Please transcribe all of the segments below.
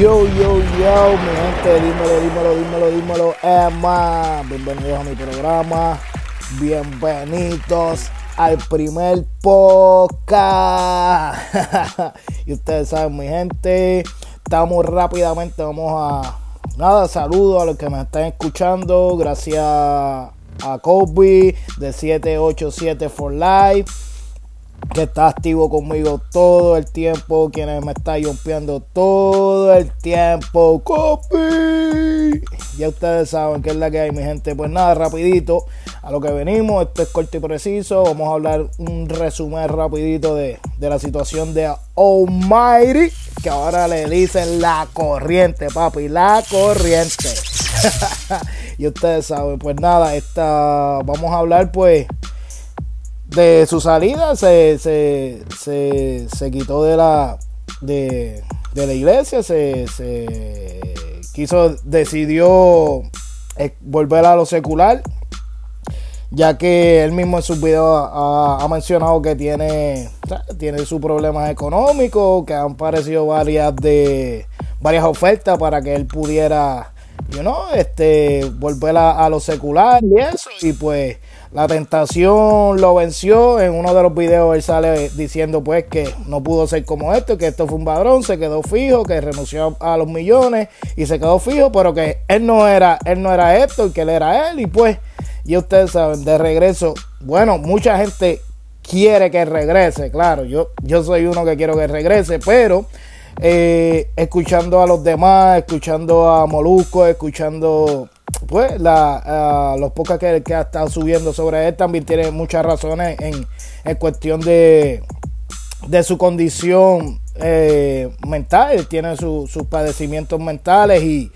Yo, yo, yo, mi gente, dímelo, dímelo, dímelo, dímelo, Emma. Bienvenidos a mi programa. Bienvenidos al primer podcast. y ustedes saben, mi gente, estamos rápidamente, vamos a... Nada, saludos a los que me están escuchando. Gracias a Kobe de 787 for que está activo conmigo todo el tiempo, quienes me está rompiendo todo el tiempo. ¡Copy! Ya ustedes saben que es la que hay, mi gente. Pues nada, rapidito a lo que venimos. Esto es corto y preciso. Vamos a hablar un resumen rapidito de, de la situación de Almighty, que ahora le dicen la corriente, papi, la corriente. y ustedes saben, pues nada, esta, vamos a hablar pues de su salida se, se, se, se quitó de la de, de la iglesia, se, quiso, decidió eh, volver a lo secular, ya que él mismo en sus videos ha, mencionado que tiene, tiene sus problemas económicos, que han parecido varias de varias ofertas para que él pudiera, you know, este, volver a lo secular y eso, y pues la tentación lo venció. En uno de los videos él sale diciendo pues que no pudo ser como esto, que esto fue un padrón, se quedó fijo, que renunció a los millones y se quedó fijo, pero que él no era, él no era esto y que él era él. Y pues, y ustedes saben, de regreso, bueno, mucha gente quiere que regrese, claro, yo, yo soy uno que quiero que regrese, pero eh, escuchando a los demás, escuchando a Molusco, escuchando pues la, uh, los pocos que, que, ha estado subiendo sobre él también tiene muchas razones en, cuestión de, su condición eh, mental, tiene su, sus padecimientos mentales y,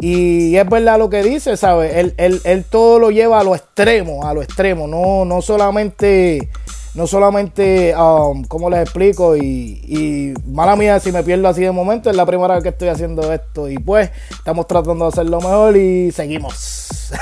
y es verdad lo que dice, ¿sabes? Él, él, él, todo lo lleva a lo extremo, a lo extremo, no, no solamente no solamente, um, ¿cómo les explico? Y, mala mía si me pierdo así de momento, es la primera vez que estoy haciendo esto y pues estamos tratando de hacerlo mejor y seguimos.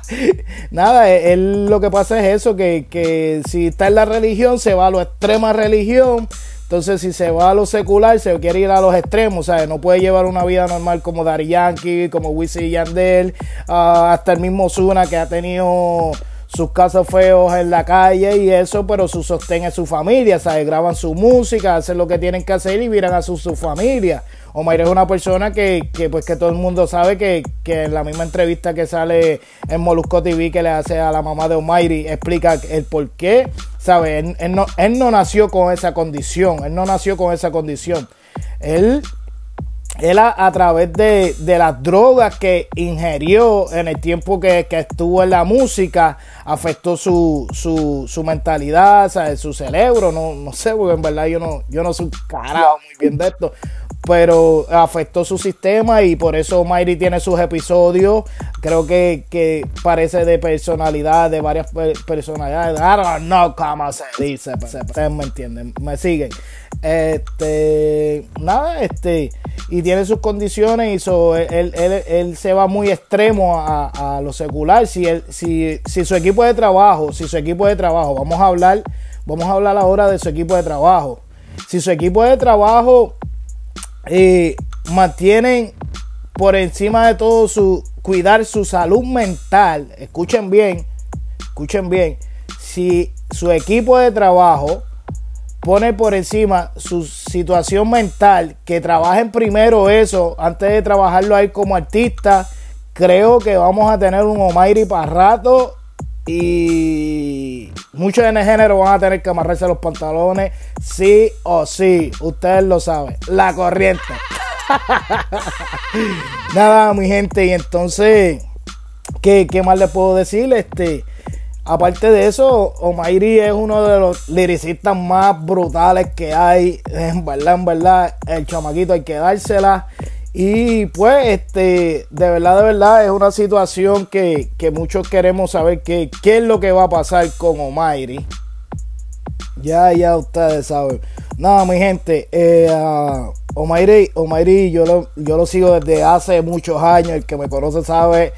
Nada, él lo que pasa es eso, que, que si está en la religión se va a lo extrema religión. Entonces, si se va a lo secular, se quiere ir a los extremos, ¿sabes? No puede llevar una vida normal como Dari Yankee, como Wisin Yandel, uh, hasta el mismo Zuna que ha tenido sus casos feos en la calle y eso, pero su sostén es su familia, ¿sabes? Graban su música, hacen lo que tienen que hacer y miran a su, su familia. Omar es una persona que, que, pues que todo el mundo sabe que, que, en la misma entrevista que sale en Molusco TV que le hace a la mamá de Omairi explica el por qué, ¿sabes? Él, no, él no nació con esa condición, él no nació con esa condición. Él él a, través de, de, las drogas que ingirió en el tiempo que, que estuvo en la música, afectó su, su, su mentalidad, su cerebro, no, no sé, porque en verdad yo no, yo no soy carajo muy bien de esto, pero afectó su sistema y por eso Mayri tiene sus episodios, creo que, que parece de personalidad, de varias personalidades, I don't know cómo se dice, ustedes me entienden, me siguen. Este, nada, este, y tiene sus condiciones y él, él, él, se va muy extremo a, a lo secular. Si, él, si, si su equipo de trabajo, si su equipo de trabajo, vamos a hablar, vamos a hablar ahora de su equipo de trabajo. Si su equipo de trabajo eh, por encima de todo su cuidar su salud mental, escuchen bien, escuchen bien, si su equipo de trabajo pone por encima su situación mental, que trabajen primero eso antes de trabajarlo ahí como artista, creo que vamos a tener un Omairi para rato y muchos en el van a tener que amarrarse los pantalones, sí o sí, ustedes lo saben, la corriente. Nada, mi gente, y entonces, ¿qué, qué más les puedo decir? Este, Aparte de eso, Omairi es uno de los liricistas más brutales que hay. En verdad, en verdad, el chamaquito hay que dársela. Y pues, este, de verdad, de verdad, es una situación que, que muchos queremos saber qué, qué es lo que va a pasar con Omairi. Ya, ya ustedes saben. Nada, mi gente, eh, uh, Omairi, Omairi yo, lo, yo lo sigo desde hace muchos años. El que me conoce sabe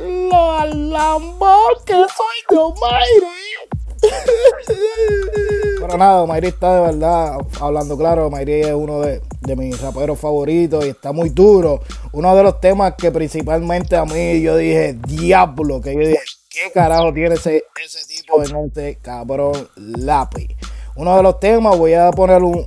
lo alambón que soy de Omairi. Pero nada, Mayri está de verdad, hablando claro, Mayri es uno de, mis raperos favoritos y está muy duro. Uno de los temas que principalmente a mí yo dije, diablo, que yo dije, ¿qué carajo tiene ese, tipo de mente, cabrón, lápiz? Uno de los temas, voy a poner un,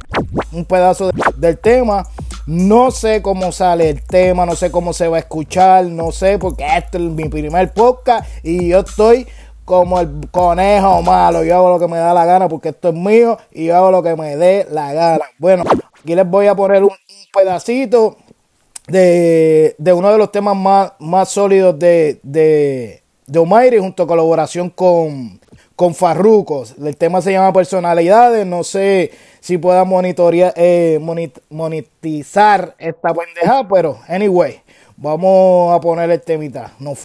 pedazo del tema. No sé cómo sale el tema, no sé cómo se va a escuchar, no sé, porque este es mi primer podcast y yo estoy como el conejo malo. Yo hago lo que me da la gana porque esto es mío y yo hago lo que me dé la gana. Bueno, aquí les voy a poner un, pedacito de, uno de los temas más, más sólidos de, de, de junto a colaboración con, con Farrucos. El tema se llama Personalidades. No sé si pueda monitorear, eh, monetizar esta pendeja, pero anyway, vamos a poner el temita. No.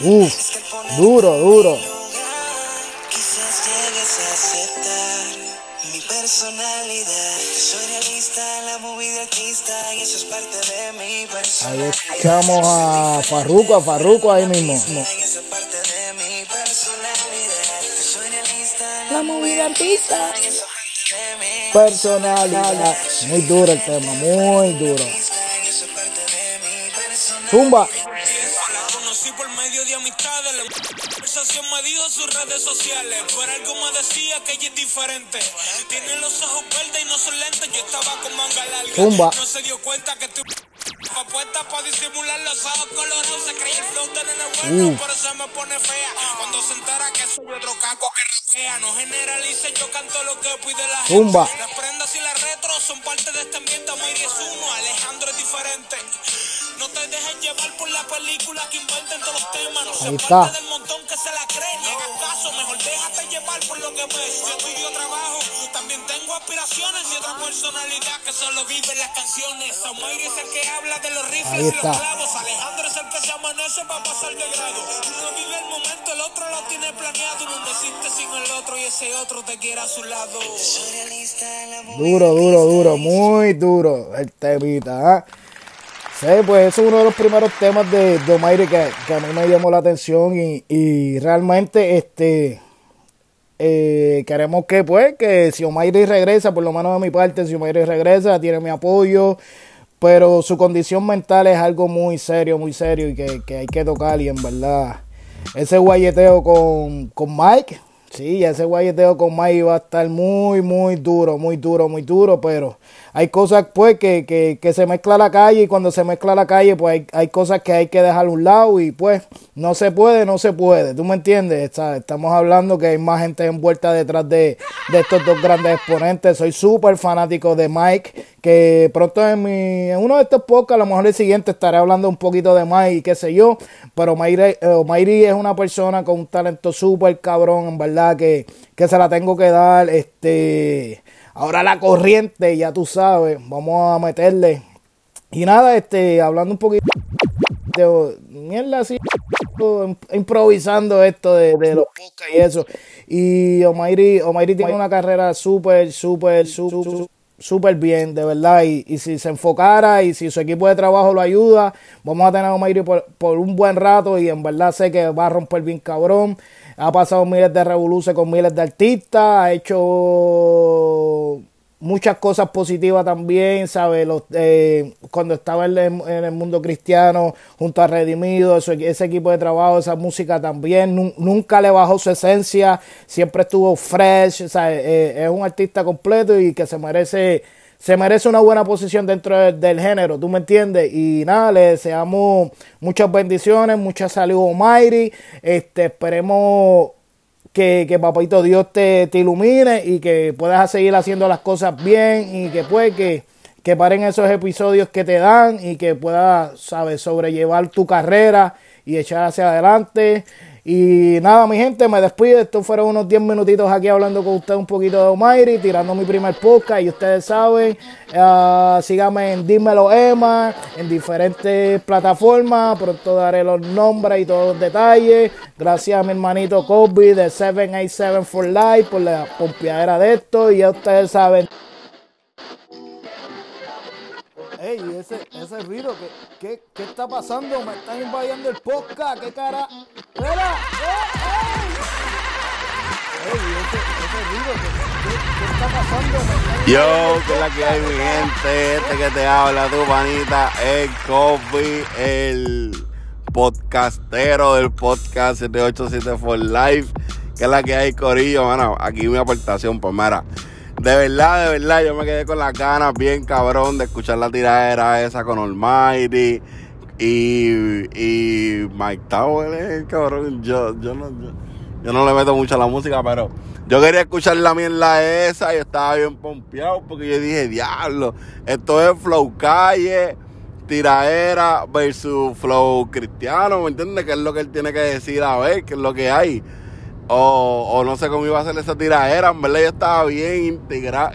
Uf, duro, duro. Quizás llegues a aceptar mi personalidad. Soy realista, la movida artista y eso es parte de mi personalidad. Ahí escuchamos a Farruko, a Farruko ahí mismo. La movida artista personalidad. Muy duro el tema, muy duro. Zumba. De amistades. La conversación me dijo sus redes sociales. Por algo me decía que ella es diferente. Tiene los ojos verdes y no son lentes. Yo estaba con manga larga. Zumba. No se dio cuenta que tú puesta para disimular los ojos colorados. Se cree el flow de nene bueno, uh. por eso me pone fea. Cuando se entera que soy otro caco que rapea. No generalice, yo canto lo que pide la gente. Las prendas y las retro son parte de este ambiente. Mayri es uno, Alejandro es diferente. No te dejes llevar por la película que inventen todos los temas. No se parte del montón que se la cree. Ni hagas caso, mejor déjate llevar por lo que ves. Yo estudio trabajo, también tengo aspiraciones y otra personalidad que solo vive en las canciones. Mayri es el que habla de los rifles y los clavos. Alejandro es el que se amanece para pasar de grado. Uno vive el momento, el otro lo tiene planeado. Uno existe sin el otro y ese otro te quiere a su lado. Duro, duro, duro, muy duro el temita, ¿eh? Sí, pues eso es uno de los primeros temas de, de que, a mí me llamó la atención y, y realmente este eh, queremos que pues que si Omairi regresa, por lo menos de mi parte, si Omairi regresa, tiene mi apoyo, pero su condición mental es algo muy serio, muy serio y que, que hay que tocar y en verdad ese guayeteo con, con Mike, sí, ese guayeteo con Mike va a estar muy, muy duro, muy duro, muy duro, pero hay cosas pues que, que, que, se mezcla la calle y cuando se mezcla la calle pues hay, hay, cosas que hay que dejar a un lado y pues no se puede, no se puede, ¿tú me entiendes? estamos hablando que hay más gente envuelta detrás de, de estos dos grandes exponentes, soy súper fanático de Mike, que pronto en, mi, en uno de estos podcasts, a lo mejor el siguiente estaré hablando un poquito de Mike y qué sé yo, pero Mayri, eh, es una persona con un talento súper cabrón, en verdad que, que se la tengo que dar, este Ahora la corriente, ya tú sabes, vamos a meterle. Y nada, este, hablando un poquito de mierda así, improvisando esto de, los podcasts y eso. Y Omairi, Omairi tiene una carrera súper, súper, súper bien, de verdad. Y, si se enfocara y si su equipo de trabajo lo ayuda, vamos a tener a Omairi por, por un buen rato y en verdad sé que va a romper bien cabrón ha pasado miles de revoluciones con miles de artistas, ha hecho muchas cosas positivas también, ¿sabes? Eh, cuando estaba en el, mundo cristiano, junto a Redimido, ese equipo de trabajo, esa música también, nunca le bajó su esencia, siempre estuvo fresh, eh, es un artista completo y que se merece se merece una buena posición dentro del, género, ¿tú me entiendes? Y nada, le deseamos muchas bendiciones, mucha salud, Mayri. Este, esperemos que, que Papito Dios te, te, ilumine y que puedas seguir haciendo las cosas bien y que pues que, que paren esos episodios que te dan y que puedas, sabes, sobrellevar tu carrera y echar hacia adelante. Y nada, mi gente, me despido. Estos fueron unos 10 minutitos aquí hablando con ustedes un poquito de Omairi, tirando mi primer podcast. Y ustedes saben, uh, síganme en Dímelo Emma, en diferentes plataformas. Pronto daré los nombres y todos los detalles. Gracias a mi hermanito Kobe de 787 for Life por la pompeadera de esto. Y ya ustedes saben. Ey, ese, ese ruido, ¿qué, qué, qué está pasando? Me están invadiendo el podcast, ¿qué cara? ¡Espera! ¡Eh, ey! ese, ese ruido, ¿qué, qué, está pasando? Yo, que es la que hay, mi gente, este que te habla, tu panita, el Kobe, el podcastero del podcast 787 for Life, que es la que hay, Corillo, mano, aquí mi aportación, pues mira, de verdad, de verdad, yo me quedé con las ganas bien cabrón de escuchar la tiradera esa con Almighty y, y Mike Tower, cabrón. Yo, yo, no, yo, no le meto mucho a la música, pero yo quería escuchar la mierda esa y estaba bien pompeado porque yo dije, diablo, esto es Flow Calle, tiradera versus Flow Cristiano, ¿me entiendes? ¿Qué es lo que él tiene que decir? A ver, ¿qué es lo que hay? O, no sé cómo iba a ser esa tiradera. En verdad yo estaba bien integrado.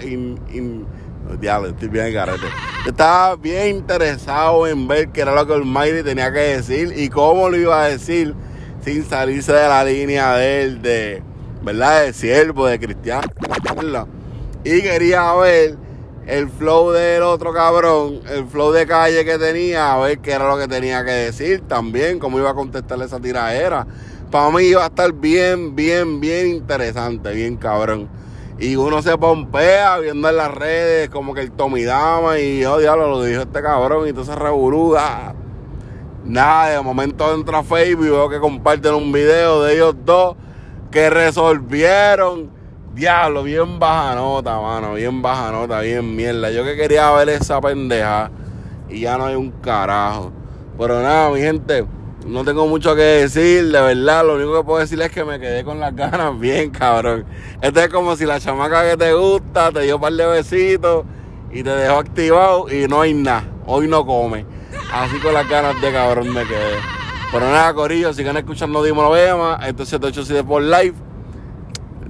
Diablo, estoy bien carete. Estaba bien interesado en ver qué era lo que Almighty tenía que decir y cómo lo iba a decir sin salirse de la línea de él, de, ¿verdad? De siervo, de cristiano. Y quería ver el flow del otro cabrón, el flow de calle que tenía, a ver qué era lo que tenía que decir también, cómo iba a contestarle esa tiradera para mí iba a estar bien, bien, bien interesante, bien cabrón. Y uno se pompea viendo en las redes como que el Tomidama y oh diablo, lo dijo este cabrón y entonces reburuda. Nada, de momento entra Facebook y veo que comparten un video de ellos dos que resolvieron. Diablo, bien baja nota, mano, bien baja nota, bien mierda. Yo que quería ver esa pendeja y ya no hay un carajo. Pero nada, mi gente. No tengo mucho que decir, de verdad. Lo único que puedo decir es que me quedé con las ganas bien, cabrón. Esto es como si la chamaca que te gusta te dio un par de besitos y te dejó activado y no hay nada. Hoy no come. Así con las ganas de cabrón me quedé. Pero nada, Corillo, sigan escuchando Dímelo Ema. Esto es 787 por live.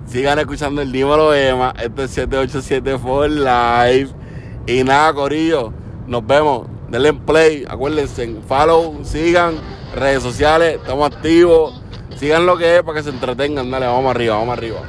Sigan escuchando el Dímelo Ema. Esto es 787 por live. Y nada, Corillo. Nos vemos. Denle play. Acuérdense. Follow. Sigan redes sociales, estamos activos. Sigan lo que es para que se entretengan. Dale, vamos arriba, vamos arriba.